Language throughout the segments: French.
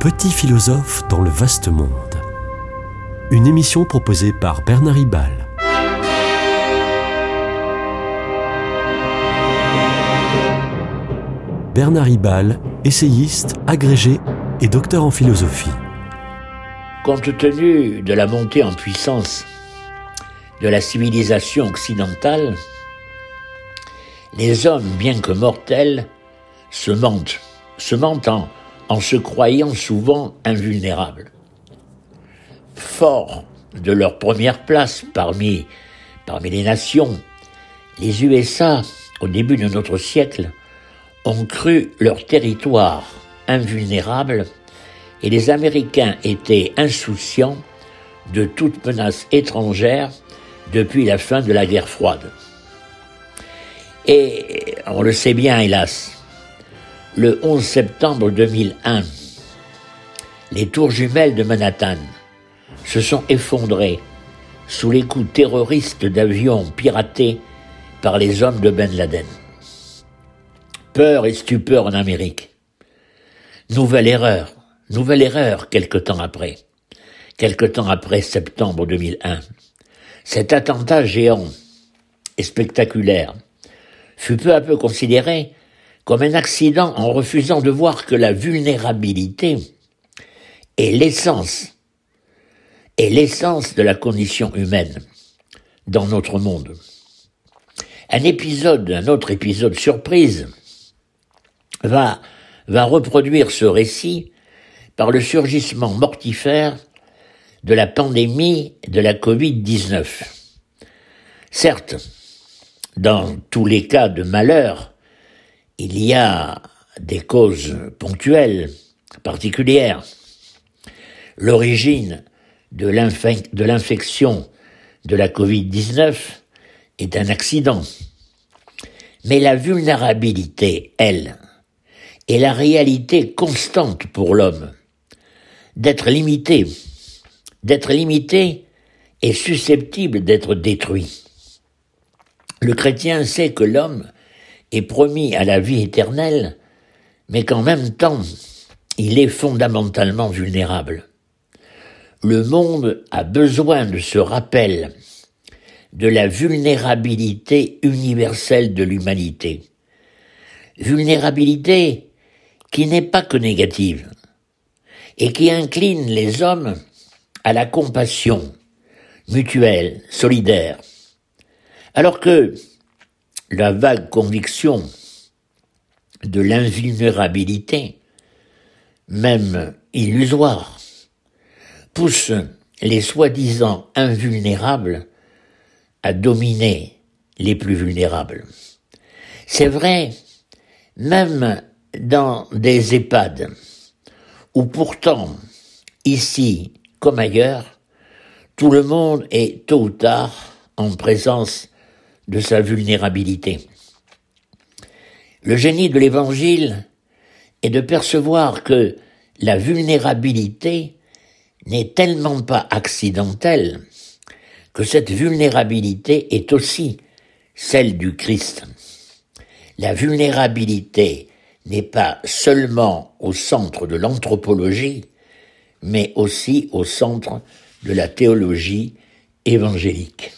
petit philosophe dans le vaste monde. Une émission proposée par Bernard Ribal. Bernard Ribal, essayiste, agrégé et docteur en philosophie. Compte tenu de la montée en puissance de la civilisation occidentale, les hommes, bien que mortels, se mentent, se mentent en, se croyant souvent invulnérables. Forts de leur première place parmi, parmi les nations, les USA, au début de notre siècle, ont cru leur territoire invulnérable et les Américains étaient insouciants de toute menace étrangère depuis la fin de la guerre froide. Et on le sait bien, hélas, le 11 septembre 2001, les tours jumelles de Manhattan se sont effondrées sous les coups terroristes d'avions piratés par les hommes de Ben Laden. Peur et stupeur en Amérique. Nouvelle erreur, nouvelle erreur quelque temps après, quelque temps après septembre 2001. Cet attentat géant et spectaculaire fut peu à peu considéré comme un accident en refusant de voir que la vulnérabilité est l'essence, est l'essence de la condition humaine dans notre monde. Un épisode, un autre épisode surprise, va, va reproduire ce récit par le surgissement mortifère de la pandémie de la Covid-19. Certes, dans tous les cas de malheur, il y a des causes ponctuelles, particulières. L'origine de l'infection de la Covid-19 est un accident. Mais la vulnérabilité, elle, est la réalité constante pour l'homme. D'être limité, d'être limité est susceptible d'être détruit. Le chrétien sait que l'homme est promis à la vie éternelle, mais qu'en même temps, il est fondamentalement vulnérable. Le monde a besoin de ce rappel de la vulnérabilité universelle de l'humanité. Vulnérabilité qui n'est pas que négative, et qui incline les hommes à la compassion mutuelle, solidaire, alors que la vague conviction de l'invulnérabilité, même illusoire, pousse les soi-disant invulnérables à dominer les plus vulnérables. C'est vrai, même dans des EHPAD, où pourtant, ici comme ailleurs, tout le monde est tôt ou tard en présence de sa vulnérabilité. Le génie de l'Évangile est de percevoir que la vulnérabilité n'est tellement pas accidentelle que cette vulnérabilité est aussi celle du Christ. La vulnérabilité n'est pas seulement au centre de l'anthropologie, mais aussi au centre de la théologie évangélique.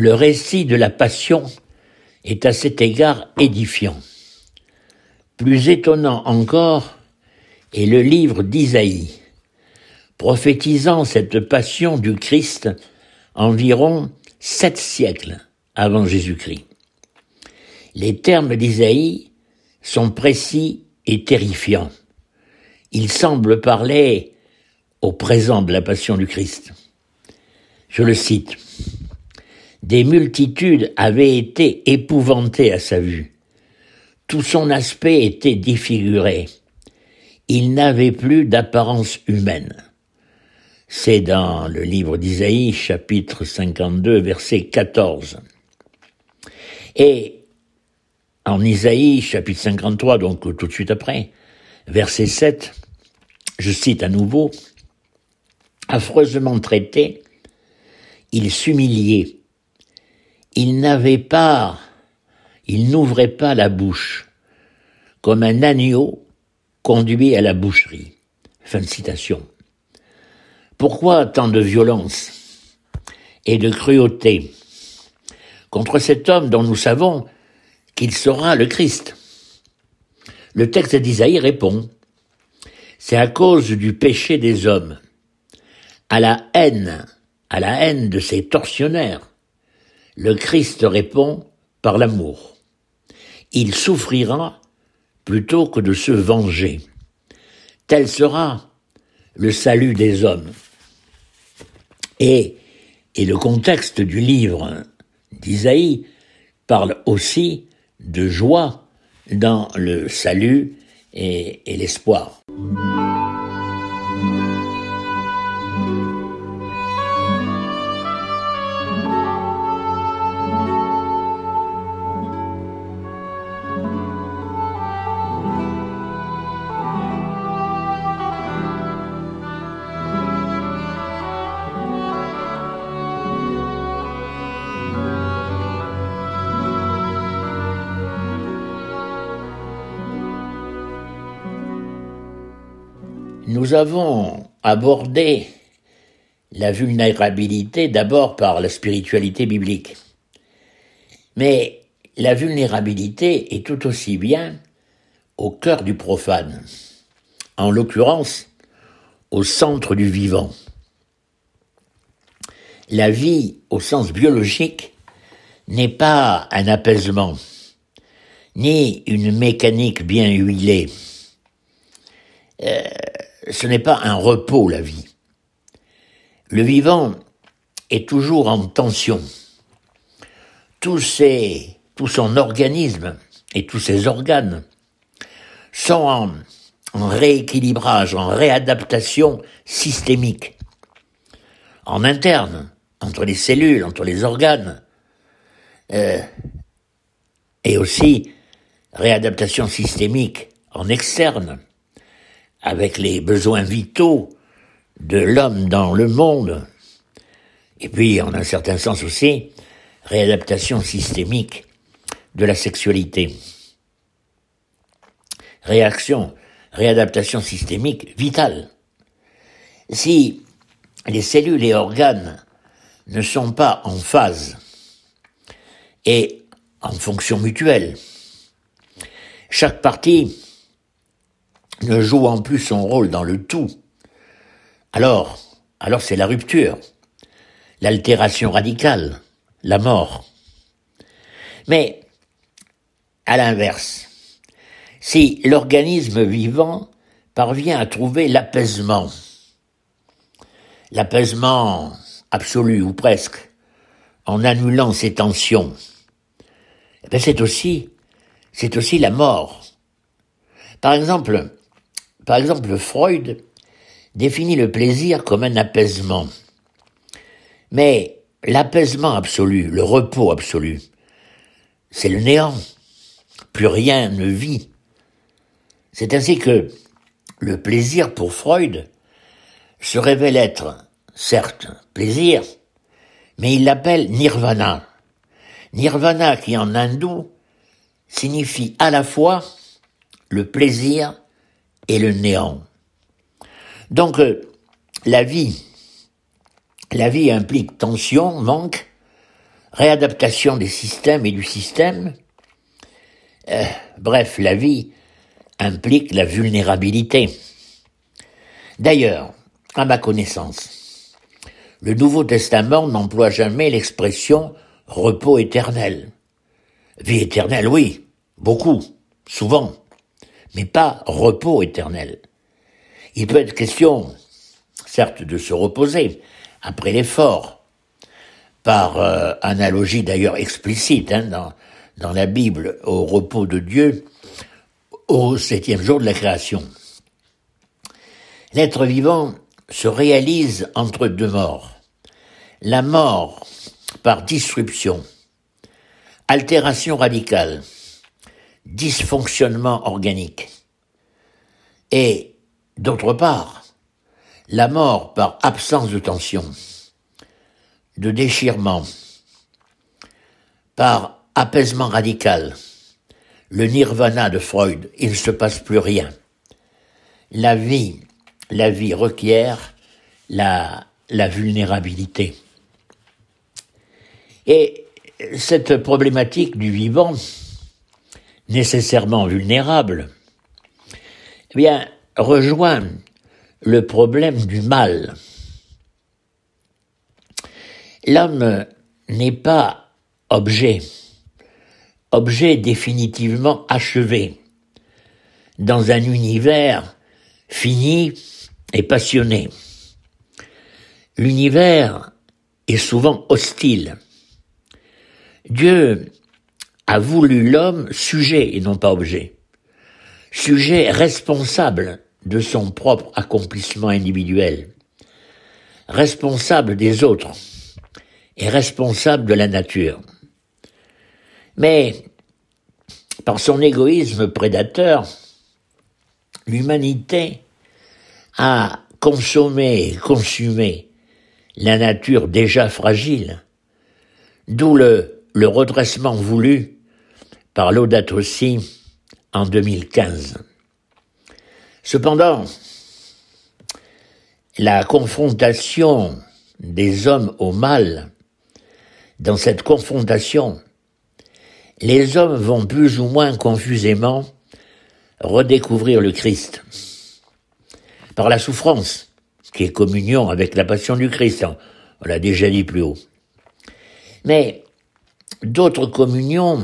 Le récit de la Passion est à cet égard édifiant. Plus étonnant encore est le livre d'Isaïe, prophétisant cette passion du Christ environ sept siècles avant Jésus-Christ. Les termes d'Isaïe sont précis et terrifiants. Il semble parler au présent de la passion du Christ. Je le cite. Des multitudes avaient été épouvantées à sa vue. Tout son aspect était défiguré. il n'avait plus d'apparence humaine. C'est dans le livre d'Isaïe, chapitre 52, verset 14. Et en Isaïe, chapitre 53, donc tout de suite après, verset 7, je cite à nouveau, affreusement traité, il s'humiliait, il n'avait pas, il n'ouvrait pas la bouche, comme un agneau conduit à la boucherie. Fin de citation. Pourquoi tant de violence et de cruauté contre cet homme dont nous savons qu'il sera le Christ? Le texte d'Isaïe répond, c'est à cause du péché des hommes, à la haine, à la haine de ces tortionnaires. Le Christ répond par l'amour. Il souffrira plutôt que de se venger. Tel sera le salut des hommes. Et, et le contexte du livre d'Isaïe parle aussi de joie dans le salut et, et l'espoir. Nous avons abordé la vulnérabilité d'abord par la spiritualité biblique. Mais la vulnérabilité est tout aussi bien au cœur du profane, en l'occurrence au centre du vivant. La vie au sens biologique n'est pas un apaisement, ni une mécanique bien huilée. Euh, ce n'est pas un repos, la vie. Le vivant est toujours en tension. Tout, tout son organisme et tous ses organes sont en, rééquilibrage, en réadaptation systémique. En interne, entre les cellules, entre les organes, euh, et aussi réadaptation systémique en externe avec les besoins vitaux de l'homme dans le monde, et puis en un certain sens aussi, réadaptation systémique de la sexualité. Réaction, réadaptation systémique vitale. Si les cellules et organes ne sont pas en phase et en fonction mutuelle, chaque partie ne jouant plus son rôle dans le tout, alors, alors c'est la rupture, l'altération radicale, la mort. Mais, à l'inverse, si l'organisme vivant parvient à trouver l'apaisement, l'apaisement absolu ou presque, en annulant ses tensions, eh c'est aussi, c'est aussi la mort. Par exemple, par exemple, Freud définit le plaisir comme un apaisement. Mais l'apaisement absolu, le repos absolu, c'est le néant. Plus rien ne vit. C'est ainsi que le plaisir pour Freud se révèle être, certes, plaisir, mais il l'appelle nirvana. Nirvana qui en hindou signifie à la fois le plaisir et le néant. Donc, euh, la vie, la vie implique tension, manque, réadaptation des systèmes et du système. Euh, bref, la vie implique la vulnérabilité. D'ailleurs, à ma connaissance, le Nouveau Testament n'emploie jamais l'expression repos éternel. Vie éternelle, oui, beaucoup, souvent mais pas repos éternel. Il peut être question, certes, de se reposer après l'effort, par euh, analogie d'ailleurs explicite hein, dans, dans la Bible au repos de Dieu au septième jour de la création. L'être vivant se réalise entre deux morts. La mort par disruption, altération radicale, dysfonctionnement organique. Et, d'autre part, la mort par absence de tension, de déchirement, par apaisement radical, le nirvana de Freud, il ne se passe plus rien. La vie, la vie requiert la, la vulnérabilité. Et cette problématique du vivant, nécessairement vulnérable, eh bien, rejoint le problème du mal. L'homme n'est pas objet, objet définitivement achevé, dans un univers fini et passionné. L'univers est souvent hostile. Dieu a voulu l'homme sujet et non pas objet. Sujet responsable de son propre accomplissement individuel, responsable des autres et responsable de la nature. Mais par son égoïsme prédateur, l'humanité a consommé et consumé la nature déjà fragile, d'où le, le redressement voulu par Laudato Si en 2015. Cependant, la confrontation des hommes au mal, dans cette confrontation, les hommes vont plus ou moins confusément redécouvrir le Christ. Par la souffrance, qui est communion avec la passion du Christ, on l'a déjà dit plus haut. Mais d'autres communions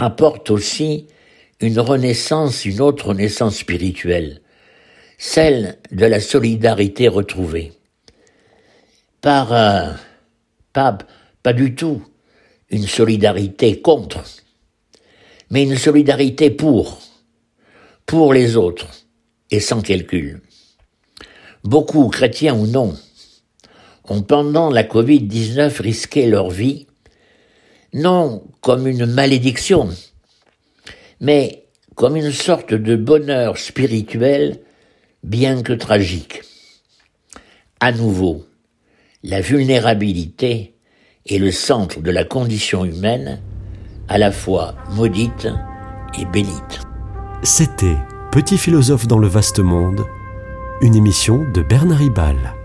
apportent aussi une renaissance, une autre renaissance spirituelle, celle de la solidarité retrouvée. Par, euh, pas du tout une solidarité contre, mais une solidarité pour, pour les autres, et sans calcul. Beaucoup, chrétiens ou non, ont pendant la Covid-19 risqué leur vie, non comme une malédiction, mais comme une sorte de bonheur spirituel, bien que tragique. À nouveau, la vulnérabilité est le centre de la condition humaine, à la fois maudite et bénite. C'était Petit philosophe dans le vaste monde, une émission de Bernard Ribal.